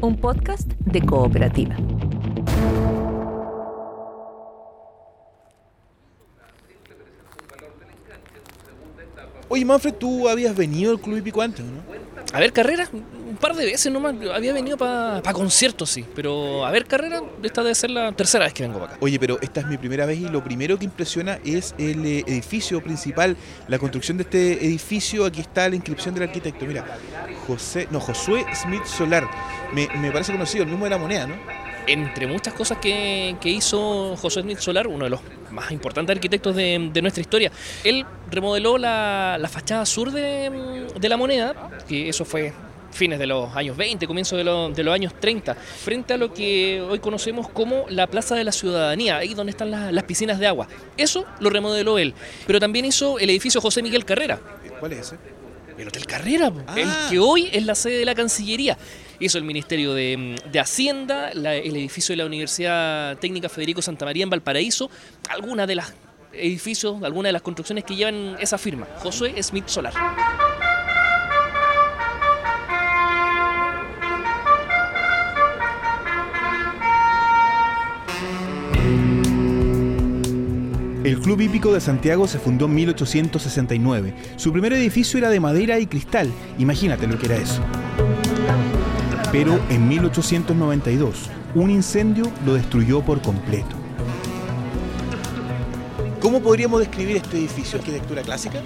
un podcast de cooperativa. Oye, Manfred, tú habías venido al Club Hípico antes, ¿no? A ver, carreras, un par de veces nomás. Había venido para conciertos, sí. Pero a ver, carreras, esta debe ser la tercera vez que vengo para acá. Oye, pero esta es mi primera vez y lo primero que impresiona es el eh, edificio principal, la construcción de este edificio. Aquí está la inscripción del arquitecto. Mira, José, no, Josué Smith Solar. Me, me parece conocido, el mismo de la moneda, ¿no? Entre muchas cosas que, hizo José Smith Solar, uno de los más importantes arquitectos de, nuestra historia, él remodeló la, fachada sur de, la moneda, que eso fue fines de los años 20, comienzo de, los años 30, frente a lo que hoy conocemos como la Plaza de la Ciudadanía, ahí donde están las, piscinas de agua. Eso lo remodeló él, pero también hizo el edificio José Miguel Carrera. ¿Cuál es ese? El Hotel Carrera, el ah. que hoy es la sede de la Cancillería hizo el Ministerio de, Hacienda, el edificio de la Universidad Técnica Federico Santa María en Valparaíso, algunas de las edificios, algunas de las construcciones que llevan esa firma, Josué Smith Solar. El Club Hípico de Santiago se fundó en 1869. Su primer edificio era de madera y cristal. Imagínate lo que era eso. Pero en 1892, un incendio lo destruyó por completo. ¿Cómo podríamos describir este edificio? ¿Arquitectura clásica?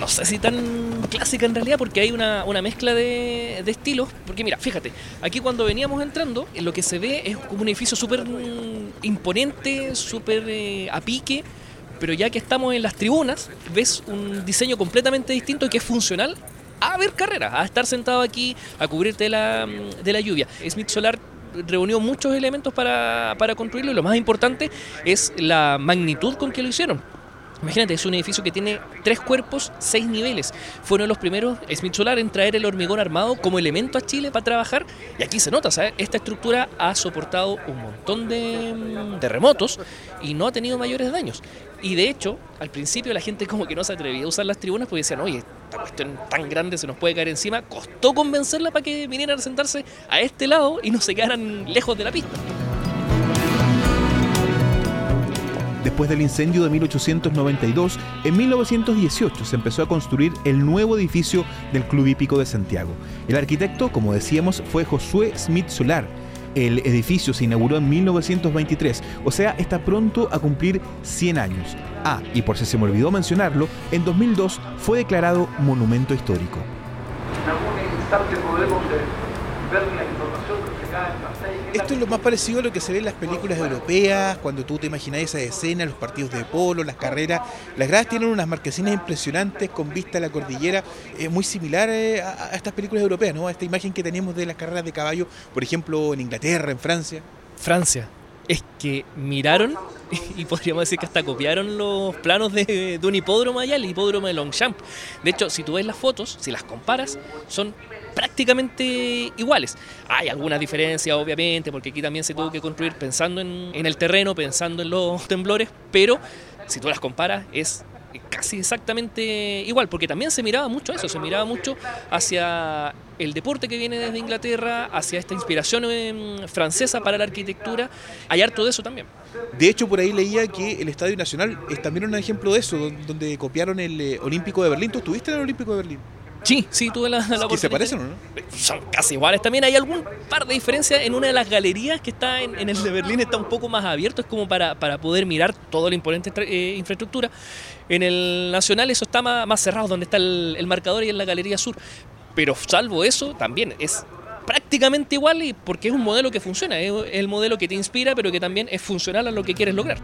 no sé si tan clásica en realidad, porque hay una, mezcla de, estilos. Porque mira, fíjate, aquí cuando veníamos entrando, lo que se ve es como un edificio súper imponente, súper eh, a pique, pero ya que estamos en las tribunas, ves un diseño completamente distinto y que es funcional a ver carreras, a estar sentado aquí, a cubrirte de la, de la lluvia. Smith Solar reunió muchos elementos para, para construirlo y lo más importante es la magnitud con que lo hicieron. Imagínate, es un edificio que tiene tres cuerpos, seis niveles. Fueron los primeros Smith Solar en traer el hormigón armado como elemento a Chile para trabajar. Y aquí se nota, ¿sabes? Esta estructura ha soportado un montón de mm, terremotos y no ha tenido mayores daños. Y de hecho, al principio la gente como que no se atrevía a usar las tribunas porque decían, oye, esta cuestión tan grande se nos puede caer encima. Costó convencerla para que vinieran a sentarse a este lado y no se quedaran lejos de la pista. Después del incendio de 1892, en 1918 se empezó a construir el nuevo edificio del Club Hípico de Santiago. El arquitecto, como decíamos, fue Josué Smith Solar. El edificio se inauguró en 1923, o sea, está pronto a cumplir 100 años. Ah, y por si se me olvidó mencionarlo, en 2002 fue declarado monumento histórico. En algún instante podemos eh, ver la información que se cae en esto es lo más parecido a lo que se ve en las películas europeas, cuando tú te imaginas esa escena, los partidos de polo, las carreras. Las gradas tienen unas marquesinas impresionantes con vista a la cordillera, es muy similar eh, a, estas películas europeas, ¿no? A esta imagen que tenemos de las carreras de caballo, por ejemplo, en Inglaterra, en Francia. Francia. Es que miraron y podríamos decir que hasta copiaron los planos de, de un hipódromo allá, el hipódromo de Longchamp. De hecho, si tú ves las fotos, si las comparas, son prácticamente iguales. Hay algunas diferencias, obviamente, porque aquí también se tuvo que construir pensando en, el terreno, pensando en los temblores, pero si tú las comparas es casi exactamente igual, porque también se miraba mucho eso, se miraba mucho hacia el deporte que viene desde Inglaterra, hacia esta inspiración em, francesa para la arquitectura, hay harto de eso también. De hecho, por ahí leía que el Estadio Nacional es también un ejemplo de eso, donde copiaron el eh, Olímpico de Berlín. ¿Tú estuviste en el Olímpico de Berlín? Sí, sí, tuve la, la oportunidad. se parecen o no? Son casi iguales. También hay algún par de diferencias en una de las galerías que está en, el de Berlín, está un poco más abierto, es como para, para poder mirar toda la imponente eh, infraestructura. En el Nacional eso está más, cerrado, donde está el, marcador y en la Galería Sur. Pero salvo eso, también es prácticamente igual y porque es un modelo que funciona, es el modelo que te inspira, pero que también es funcional a lo que quieres lograr.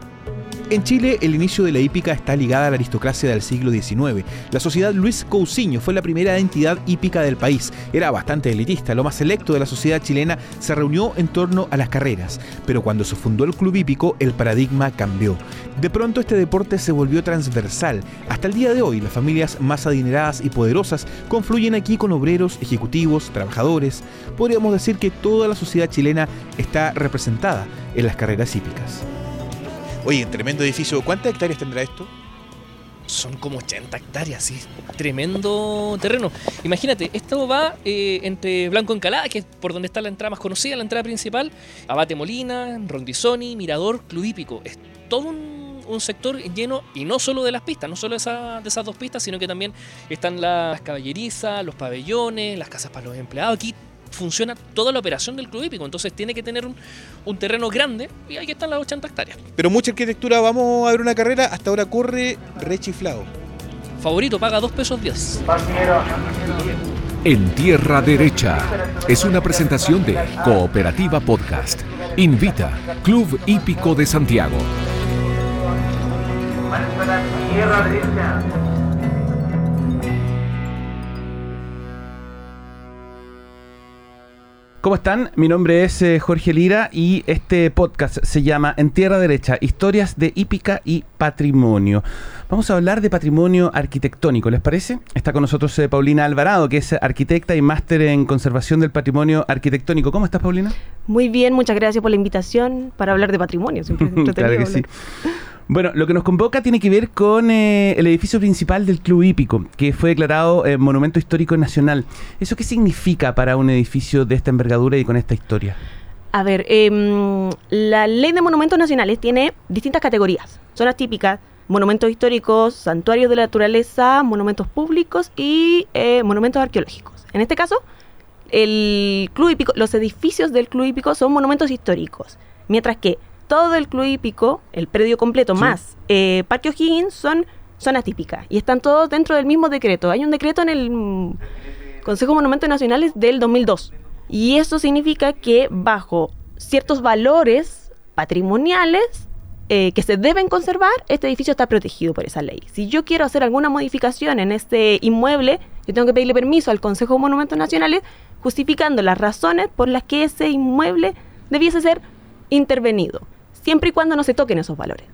En Chile, el inicio de la hípica está ligada a la aristocracia del siglo XIX. La sociedad Luis Cousiño fue la primera entidad hípica del país. Era bastante elitista, lo más selecto de la sociedad chilena se reunió en torno a las carreras. Pero cuando se fundó el club hípico, el paradigma cambió. De pronto este deporte se volvió transversal. Hasta el día de hoy, las familias más adineradas y poderosas confluyen aquí con obreros, ejecutivos, trabajadores. Podríamos decir que toda la sociedad chilena está representada en las carreras hípicas. Oye, tremendo edificio. ¿Cuántas hectáreas tendrá esto? son como 80 hectáreas, sí. Tremendo terreno. Imagínate, esto va eh, entre Blanco Encalada, que es por donde está la entrada más conocida, la entrada principal, Abate Molina, Rondizoni, Mirador, Club Hípico. Es todo un, sector lleno, y no solo de las pistas, no solo esa- de esas dos pistas, sino que también están las caballerizas, los pabellones, las casas para los empleados. Aquí funciona toda la operación del Club Hípico, entonces tiene que tener un, un terreno grande y aquí están las 80 hectáreas. Pero mucha arquitectura, vamos a ver una carrera, hasta ahora corre rechiflado. Favorito paga 2 pesos 10. En Tierra Derecha es una presentación de Cooperativa Podcast. Invita Club Hípico de Santiago. ¿Cómo están? Mi nombre es eh, Jorge Lira y este podcast se llama En Tierra Derecha, historias de hípica y patrimonio. Vamos a hablar de patrimonio arquitectónico, ¿les parece? Está con nosotros eh, Paulina Alvarado, que es arquitecta y máster en conservación del patrimonio arquitectónico. ¿Cómo estás, Paulina? Muy bien, muchas gracias por la invitación para hablar de patrimonio. Siempre es claro que sí. Bueno, lo que nos convoca tiene que ver con eh, el edificio principal del Club Hípico, que fue declarado eh, Monumento Histórico Nacional. ¿Eso qué significa para un edificio de esta envergadura y con esta historia? A ver, em, la ley de monumentos nacionales tiene distintas categorías. Zonas típicas, monumentos históricos, santuarios de la naturaleza, monumentos públicos y eh, monumentos arqueológicos. En este caso, el club hípico, los edificios del club hípico son monumentos históricos, mientras que todo el club hípico, el predio completo Sí. más eh, Parque O'Higgins son zonas típicas y están todos dentro del mismo decreto. Hay un decreto en el Consejo de Monumentos Nacionales del 2002 y eso significa que bajo ciertos valores patrimoniales eh, que se deben conservar, este edificio está protegido por esa ley. Si yo quiero hacer alguna modificación en este inmueble, yo tengo que pedirle permiso al Consejo de Monumentos Nacionales justificando las razones por las que ese inmueble debiese ser intervenido, siempre y cuando no se toquen esos valores.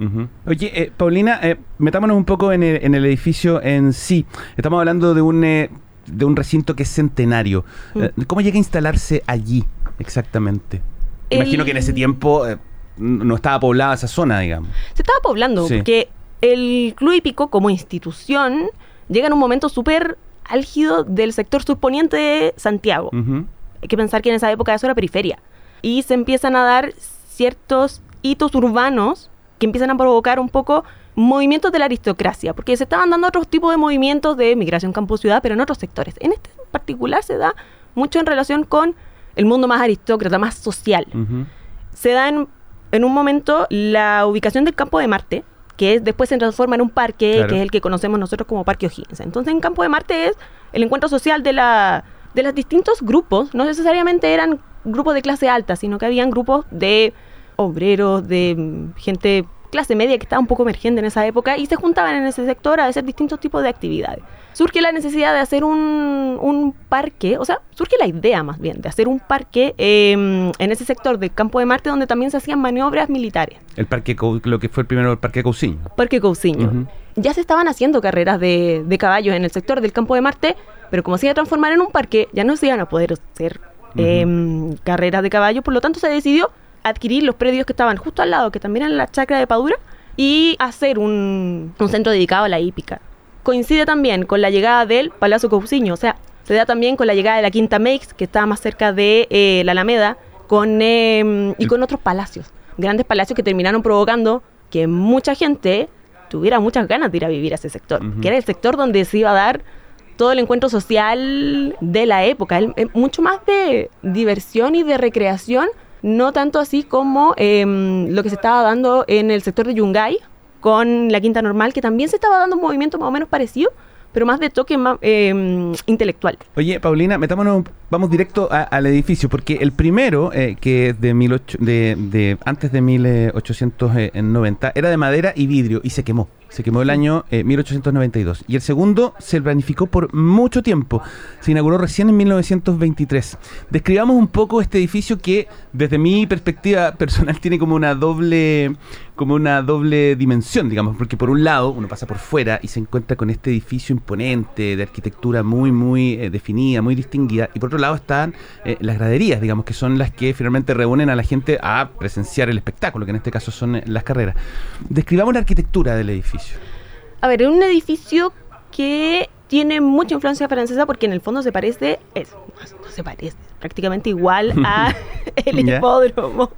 Oye, eh, Paulina, eh, metámonos un poco en el, en el edificio en sí. Estamos hablando de un, eh, de un recinto que es centenario. Mm. Eh, ¿Cómo llega a instalarse allí exactamente? Imagino El- que en ese tiempo eh, no estaba poblada esa zona, digamos. se estaba poblando, Sí. porque el Club Hípico como institución llega en un momento súper álgido del sector surponiente de Santiago. Hay que pensar que en esa época eso era periferia. Y se empiezan a dar ciertos hitos urbanos que empiezan a provocar un poco movimientos de la aristocracia, porque se estaban dando otros tipos de movimientos de migración campo-ciudad, pero en otros sectores. En este en particular se da mucho en relación con el mundo más aristócrata, más social se da en, en un momento la ubicación del campo de Marte, que es- después se transforma en un parque, Claro. que es el que conocemos nosotros como Parque O'Higgins. Entonces, en Campo de Marte es el encuentro social de, la, de los distintos grupos, no necesariamente eran grupos de clase alta, sino que habían grupos de obreros, de gente clase media que estaba un poco emergente en esa época y se juntaban en ese sector a hacer distintos tipos de actividades. Surge la necesidad de hacer un, un parque, o sea, surge la idea más bien de hacer un parque eh, en ese sector del campo de Marte donde también se hacían maniobras militares. El parque, lo que fue el primero, el parque Cousiño. Parque Cousiño. Ya se estaban haciendo carreras de, de caballos en el sector del campo de Marte, pero como se iba a transformar en un parque, ya no se iban a poder hacer em, carreras de caballos, por lo tanto se decidió adquirir los predios que estaban justo al lado, que también eran la chacra de Padura, y hacer un, un centro dedicado a la hípica. Coincide también con la llegada del Palacio Cousiño, o sea, se da también con la llegada de la Quinta Meix, que estaba más cerca de eh, la Alameda, con, em, y con otros palacios, grandes palacios que terminaron provocando que mucha gente tuviera muchas ganas de ir a vivir a ese sector, que era el sector donde se iba a dar todo el encuentro social de la época, el- mucho más de diversión y de recreación, no tanto así como em, lo que se estaba dando en el sector de Yungay con la Quinta Normal, que también se estaba dando un movimiento más o menos parecido, pero más de toque más, em, intelectual. Oye, Paulina, metámonos, vamos directo al edificio, porque el primero, eh, que es de, 18 de, de antes de 1890, era de madera y vidrio y se quemó. Se quemó el año eh, 1892. Y el segundo se planificó por mucho tiempo. Se inauguró recién en 1923. Describamos un poco este edificio que, desde mi perspectiva personal, tiene como una doble como una doble dimensión, digamos, porque por un lado uno pasa por fuera y se encuentra con este edificio imponente de arquitectura muy, muy eh, definida, muy distinguida, y por otro lado están eh, las graderías, digamos, que son las que finalmente reúnen a la gente a presenciar el espectáculo, que en este caso son eh, las carreras. Describamos la arquitectura del edificio. A ver, es un edificio que tiene mucha influencia francesa porque en el fondo se parece, es, no se parece, prácticamente igual a el hipódromo.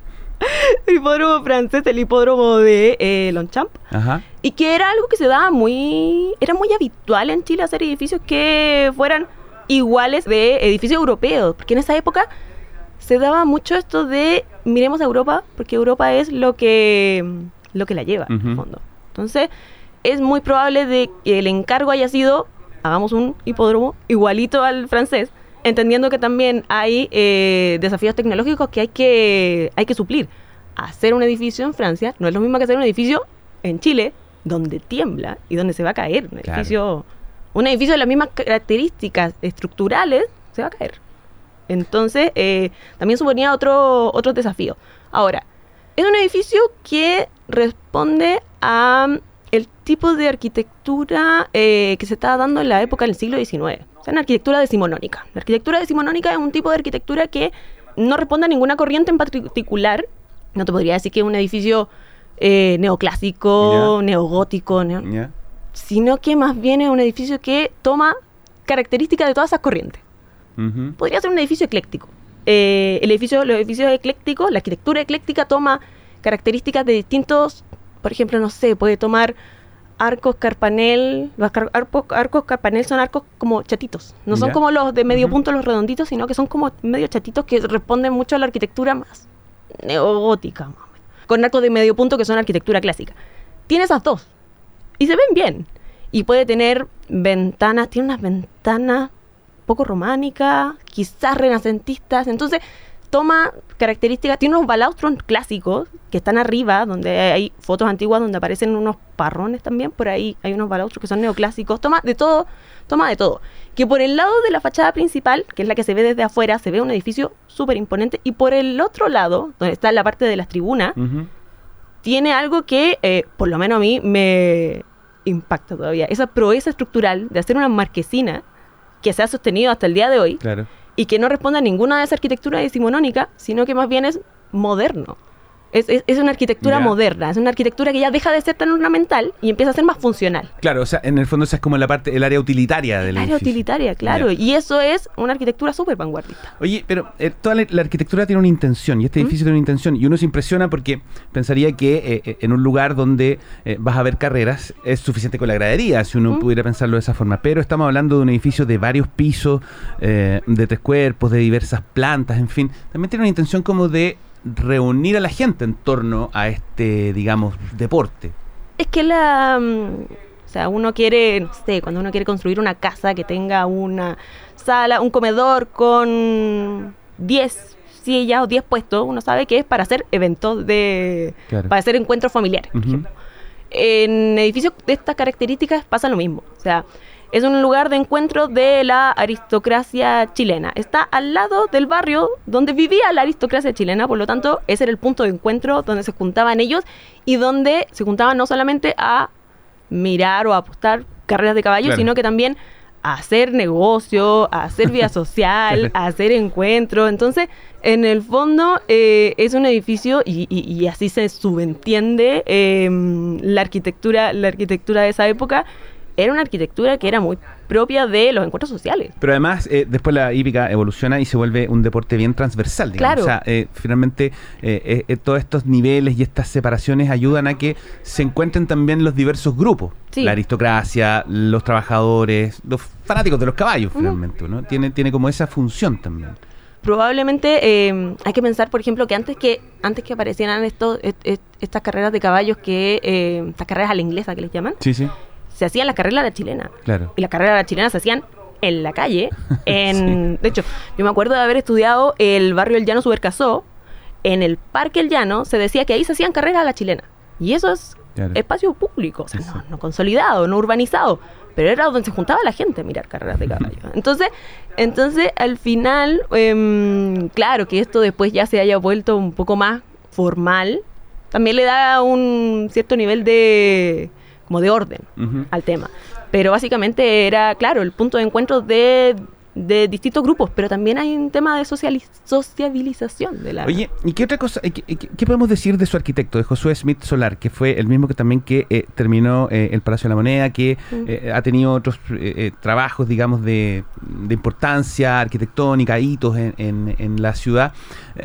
El hipódromo francés, el hipódromo de eh, Longchamp. Ajá. Y que era algo que se daba muy. Era muy habitual en Chile hacer edificios que fueran iguales de edificios europeos. Porque en esa época se daba mucho esto de miremos a Europa, porque Europa es lo que, lo que la lleva, en el fondo. Entonces, es muy probable de que el encargo haya sido hagamos un hipódromo igualito al francés, entendiendo que también hay eh, desafíos tecnológicos que hay que hay que suplir. Hacer un edificio en Francia no es lo mismo que hacer un edificio en Chile, donde tiembla y donde se va a caer. Un Claro. edificio, un edificio de las mismas características estructurales se va a caer. Entonces, eh, también suponía otro, otro desafío. Ahora, es un edificio que responde a mm, el tipo de arquitectura eh, que se estaba dando en la época del siglo XIX. O sea, una arquitectura decimonónica. La arquitectura decimonónica es un tipo de arquitectura que no responde a ninguna corriente en particular. No te podría decir que es un edificio eh, neoclásico, neogótico, sino que más bien es un edificio que toma características de todas esas corrientes podría ser un edificio ecléctico. Eh, el edificio, los edificios eclécticos, la arquitectura ecléctica toma características de distintos, por ejemplo, no sé, puede tomar arcos carpanel, los arcos, arcos carpanel son arcos como chatitos, no son como los de medio punto, los redonditos, sino que son como medio chatitos que responden mucho a la arquitectura más neogótica, más con arcos de medio punto que son arquitectura clásica. Tiene esas dos y se ven bien. Y puede tener ventanas, tiene unas ventanas poco románicas, quizás renacentistas. Entonces, toma características, tiene unos balaustros clásicos que están arriba, donde hay fotos antiguas donde aparecen unos parrones también. Por ahí hay unos balaustros que son neoclásicos. Toma de todo, toma de todo. Que por el lado de la fachada principal, que es la que se ve desde afuera, se ve un edificio súper imponente. Y por el otro lado, donde está la parte de las tribunas, tiene algo que, eh, por lo menos a mí, me impacta todavía. Esa proeza estructural de hacer una marquesina que se ha sostenido hasta el día de hoy Claro. Y que no responde a ninguna de esas arquitecturas decimonónicas, sino que más bien es moderno. Es, es- es una arquitectura moderna, es una arquitectura que ya deja de ser tan ornamental y empieza a ser más funcional. Claro, o sea, en el fondo esa es como la parte, el área utilitaria del El área edificio. utilitaria, claro. Y eso es una arquitectura súper vanguardista. Oye, pero eh, toda la, la arquitectura tiene una intención y este ¿Mm? edificio tiene una intención y uno se impresiona porque pensaría que eh, eh, en un lugar donde eh, vas a ver carreras es suficiente con la gradería, si uno ¿Mm? pudiera pensarlo de esa forma, pero estamos hablando de un edificio de varios pisos, eh, de tres cuerpos, de diversas plantas, en fin, también tiene una intención como de reunir a la gente en torno a este, digamos, deporte. Es que la... mm, O sea, uno quiere, no sé, cuando uno quiere construir una casa que tenga una sala, un comedor con 10 sillas o 10 puestos, uno sabe que es para hacer eventos de... Claro. para hacer encuentros familiares, por Ujú. ejemplo. En edificios de estas características pasa lo mismo. O sea, es un lugar de encuentro de la aristocracia chilena. Está al lado del barrio donde vivía la aristocracia chilena, por lo tanto, ese era el punto de encuentro donde se juntaban ellos y donde se juntaban no solamente a mirar o a apostar carreras de caballo, Claro. sino que también a hacer negocio, a hacer vida social, a hacer encuentros. Entonces, en el fondo, eh, es un edificio y, y- y así se subentiende eh, la arquitectura, la arquitectura de esa época. Era una arquitectura que era muy propia de los encuentros sociales. Pero además, eh, después la hípica evoluciona y se vuelve un deporte bien transversal. Digamos. Claro. O sea, eh, finalmente, eh, todos estos niveles y estas separaciones ayudan a que se encuentren también los diversos grupos. Sí. La aristocracia, los trabajadores, los fanáticos de los caballos, finalmente. ¿no? Tiene, tiene como esa función también. Probablemente eh, hay que pensar, por ejemplo, que antes que antes que aparecieran estos, est- est- estas carreras de caballos, que eh, estas carreras a la inglesa que les llaman, Sí, sí, se hacían las carreras a la chilena. claro. Y las carreras a la chilena se hacían en la calle. En, De hecho, yo me acuerdo de haber estudiado el barrio El Llano Supercasó. En el Parque El Llano se decía que ahí se hacían carreras a la chilena. Y eso es Claro. espacio público, o sea, no, no consolidado, no urbanizado. Pero era donde se juntaba la gente a mirar carreras de caballo. Entonces, entonces al final, em, claro que esto después ya se haya vuelto un poco más formal, también le da un cierto nivel de como de orden al tema. Pero básicamente era, claro, el punto de encuentro de de distintos grupos, pero también hay un tema de sociabilización de la... Oye, ¿y qué otra cosa? ¿Qué, podemos decir de su arquitecto, de Josué Smith Solar, que fue el mismo que también que eh, terminó eh, el Palacio de la Moneda, que eh, ha tenido otros eh, eh, trabajos, digamos, de, de importancia arquitectónica, hitos en, en- en la ciudad?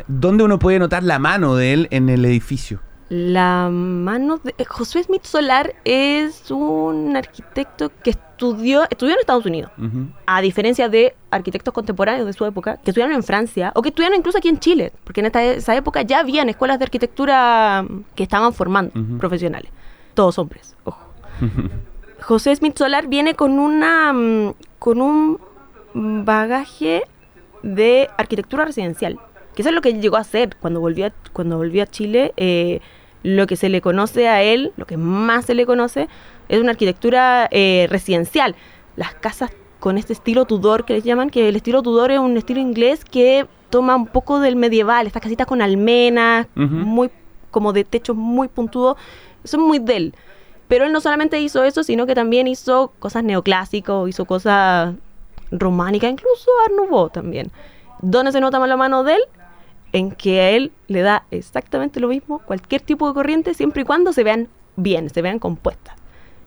¿Dónde uno puede notar la mano de él en el edificio? La mano de eh, Josué Smith Solar es un arquitecto que estudió, estudió en Estados Unidos, a diferencia de arquitectos contemporáneos de su época, que estudiaron en Francia o que estudiaron incluso aquí en Chile, porque en esta, esa época ya habían escuelas de arquitectura que estaban formando profesionales, todos hombres, ojo. José Smith Solar viene con una mm, con un bagaje de arquitectura residencial, que eso es lo que llegó a hacer cuando volvió a, cuando volvió a Chile. eh, lo que se le conoce a él, lo que más se le conoce, es una arquitectura eh, residencial. Las casas con este estilo Tudor que les llaman, que el estilo Tudor es un estilo inglés que toma un poco del medieval, estas casitas con almenas, Ujú. muy como de techos muy puntudos, es muy de él. Pero él no solamente hizo eso, sino que también hizo cosas neoclásicos, hizo cosas románicas, incluso Art Nouveau también. ¿Dónde se nota más la mano de él? En que a él le da exactamente lo mismo cualquier tipo de corriente, siempre y cuando se vean bien, se vean compuestas.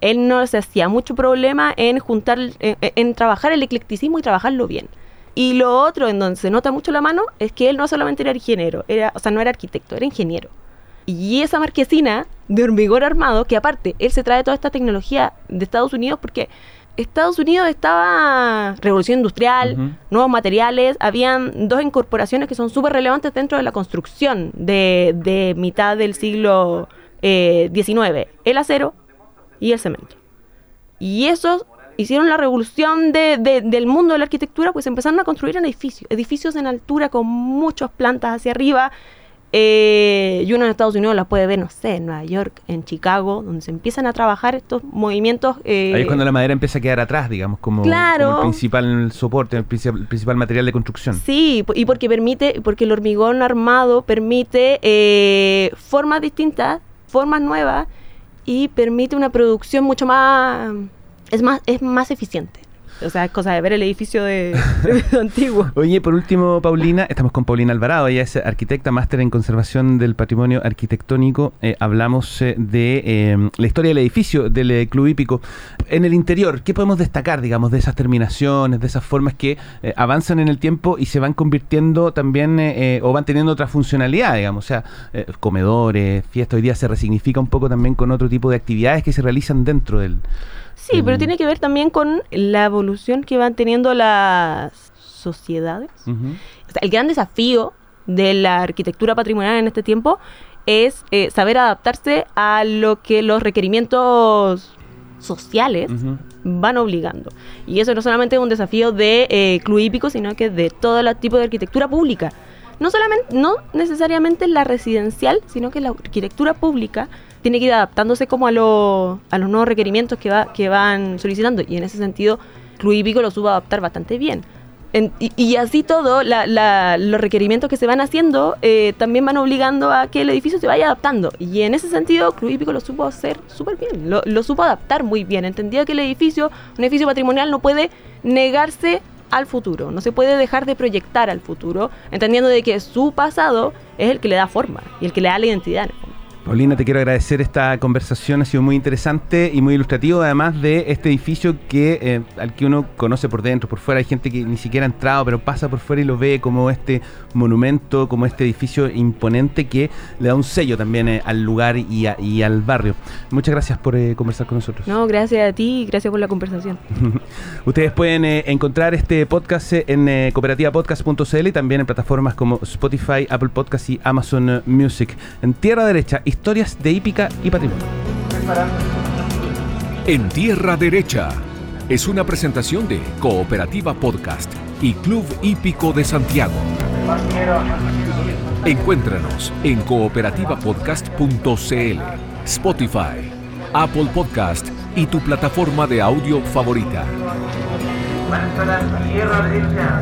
Él no se hacía mucho problema en juntar, en, trabajar el eclecticismo y trabajarlo bien. Y lo otro en donde se nota mucho la mano es que él no solamente era ingeniero, era, o sea, no era arquitecto, era ingeniero. Y esa marquesina de hormigón armado, que aparte él se trae toda esta tecnología de Estados Unidos porque Estados Unidos estaba revolución industrial, nuevos materiales, habían dos incorporaciones que son súper relevantes dentro de la construcción de, de mitad del siglo eh, XIX, el acero y el cemento. Y esos hicieron la revolución de- de- del mundo de la arquitectura, pues empezaron a construir en edificios, edificios en altura con muchas plantas hacia arriba. Eh, y uno en Estados Unidos las puede ver, no sé, en Nueva York, en Chicago, donde se empiezan a trabajar estos movimientos. eh, Ahí es cuando la madera empieza a quedar atrás, digamos, como, Claro. como el principal soporte, el principal, el principal material de construcción. Sí, y porque permite, porque el hormigón armado permite eh, formas distintas, formas nuevas y permite una producción mucho más, es más, es más eficiente. O sea, es cosa de ver el edificio de, de antiguo. Oye, por último, Paulina, estamos con Paulina Alvarado, ella es arquitecta, máster en conservación del patrimonio arquitectónico. Eh, hablamos eh, de eh, la historia del edificio del eh, Club Hípico. En el interior, ¿qué podemos destacar, digamos, de esas terminaciones, de esas formas que avanzan en el tiempo y se van convirtiendo también o van teniendo otra funcionalidad, digamos? O sea, comedores, fiestas, hoy día se resignifica un poco también con otro tipo de actividades que se realizan dentro del... Sí, pero tiene que ver también con la evolución que van teniendo las sociedades. Ujú. O sea, el gran desafío de la arquitectura patrimonial en este tiempo es eh, saber adaptarse a lo que los requerimientos sociales van obligando. Y eso no solamente es un desafío de eh, Club Hípico, sino que de todo el tipo de arquitectura pública. No solamente, no necesariamente la residencial, sino que la arquitectura pública tiene que ir adaptándose como a, lo- a los nuevos requerimientos que, va, que van solicitando. Y en ese sentido, Hípico lo supo adaptar bastante bien. En- y, y así todo, la- la- los requerimientos que se van haciendo eh, también van obligando a que el edificio se vaya adaptando. Y en ese sentido, Club lo supo hacer súper bien, lo, lo supo adaptar muy bien. Entendía que el edificio, un edificio patrimonial, no puede negarse al futuro, no se puede dejar de proyectar al futuro, entendiendo de que su pasado es el que le da forma y el que le da la identidad. en el. Paulina, te quiero agradecer esta conversación, ha sido muy interesante y muy ilustrativo, además de este edificio que eh, al que uno conoce por dentro, por fuera, hay gente que ni siquiera ha entrado, pero pasa por fuera y lo ve como este monumento, como este edificio imponente que le da un sello también eh, al lugar y, a- y al barrio. Muchas gracias por eh, conversar con nosotros. No, gracias a ti y gracias por la conversación. Ustedes pueden encontrar este podcast en cooperativapodcast.cl y también en plataformas como Spotify, Apple Podcast y Amazon Music. En Tierra Derecha, historias de hípica y patrimonio. En Tierra Derecha es una presentación de Cooperativa Podcast y Club Hípico de Santiago. Encuéntranos en cooperativapodcast.cl, Spotify, Apple Podcast y tu plataforma de audio favorita. Tierra derecha.